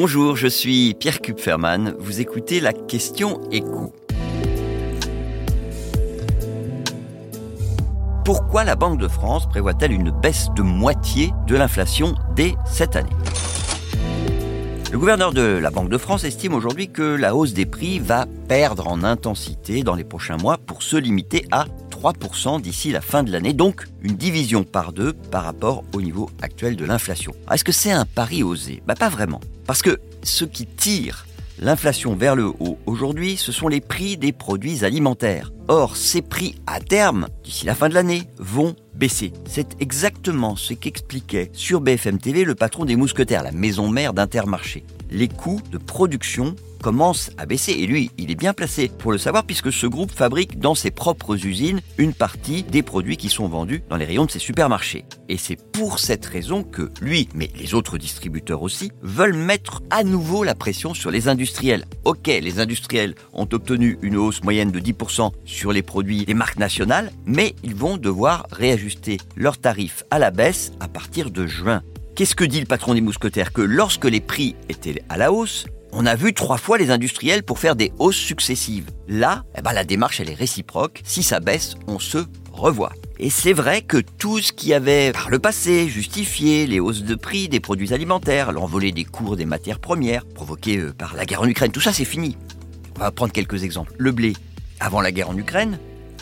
Bonjour, je suis Pierre Kupferman. Vous écoutez la question écho. Pourquoi la Banque de France prévoit-elle une baisse de moitié de l'inflation dès cette année? Le gouverneur de la Banque de France estime aujourd'hui que la hausse des prix va perdre en intensité dans les prochains mois pour se limiter à 3% d'ici la fin de l'année, donc une division par deux par rapport au niveau actuel de l'inflation. Est-ce que c'est un pari osé? Bah, Pas vraiment. Parce que ce qui tire l'inflation vers le haut aujourd'hui, ce sont les prix des produits alimentaires. Or, ces prix à terme, d'ici la fin de l'année, vont baisser. C'est exactement ce qu'expliquait sur BFM TV le patron des mousquetaires, la maison mère d'Intermarché. Les coûts de production commence à baisser. Et lui, il est bien placé pour le savoir puisque ce groupe fabrique dans ses propres usines une partie des produits qui sont vendus dans les rayons de ses supermarchés. Et c'est pour cette raison que lui, mais les autres distributeurs aussi, veulent mettre à nouveau la pression sur les industriels. Ok, les industriels ont obtenu une hausse moyenne de 10% sur les produits des marques nationales, mais ils vont devoir réajuster leurs tarifs à la baisse à partir de juin. Qu'est-ce que dit le patron des mousquetaires? Que lorsque les prix étaient à la hausse, on a vu trois fois les industriels pour faire des hausses successives. Là, eh ben, la démarche elle est réciproque. Si ça baisse, on se revoit. Et c'est vrai que tout ce qui avait par le passé justifié les hausses de prix des produits alimentaires, l'envolée des cours des matières premières provoquées euh, par la guerre en Ukraine, tout ça c'est fini. On va prendre quelques exemples. Le blé, avant la guerre en Ukraine,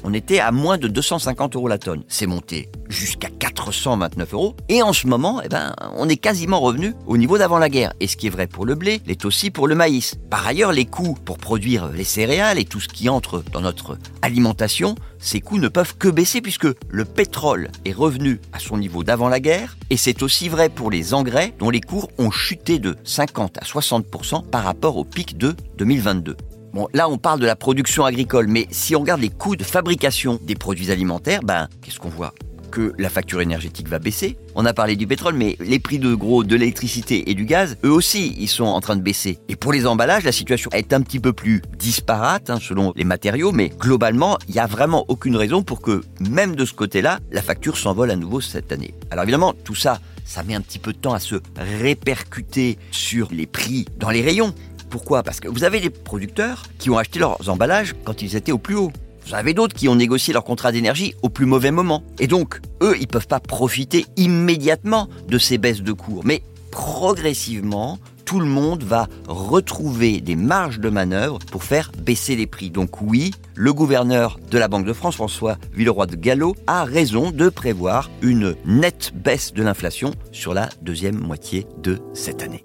on était à moins de 250 euros la tonne. C'est monté jusqu'à 429 euros. Et en ce moment, eh ben, on est quasiment revenu au niveau d'avant la guerre. Et ce qui est vrai pour le blé l'est aussi pour le maïs. Par ailleurs, les coûts pour produire les céréales et tout ce qui entre dans notre alimentation, ces coûts ne peuvent que baisser puisque le pétrole est revenu à son niveau d'avant la guerre. Et c'est aussi vrai pour les engrais dont les cours ont chuté de 50 à 60% par rapport au pic de 2022. Bon, là, on parle de la production agricole, mais si on regarde les coûts de fabrication des produits alimentaires, ben, qu'est-ce qu'on voit? Que la facture énergétique va baisser. On a parlé du pétrole, mais les prix de gros de l'électricité et du gaz, eux aussi, ils sont en train de baisser. Et pour les emballages, la situation est un petit peu plus disparate hein, selon les matériaux, mais globalement, il n'y a vraiment aucune raison pour que, même de ce côté-là, la facture s'envole à nouveau cette année. Alors évidemment, tout ça, ça met un petit peu de temps à se répercuter sur les prix dans les rayons. Pourquoi? Parce que vous avez des producteurs qui ont acheté leurs emballages quand ils étaient au plus haut. Vous avez d'autres qui ont négocié leur contrat d'énergie au plus mauvais moment. Et donc, eux, ils ne peuvent pas profiter immédiatement de ces baisses de cours. Mais progressivement, tout le monde va retrouver des marges de manœuvre pour faire baisser les prix. Donc oui, le gouverneur de la Banque de France, François Villeroy de Gallo, a raison de prévoir une nette baisse de l'inflation sur la deuxième moitié de cette année.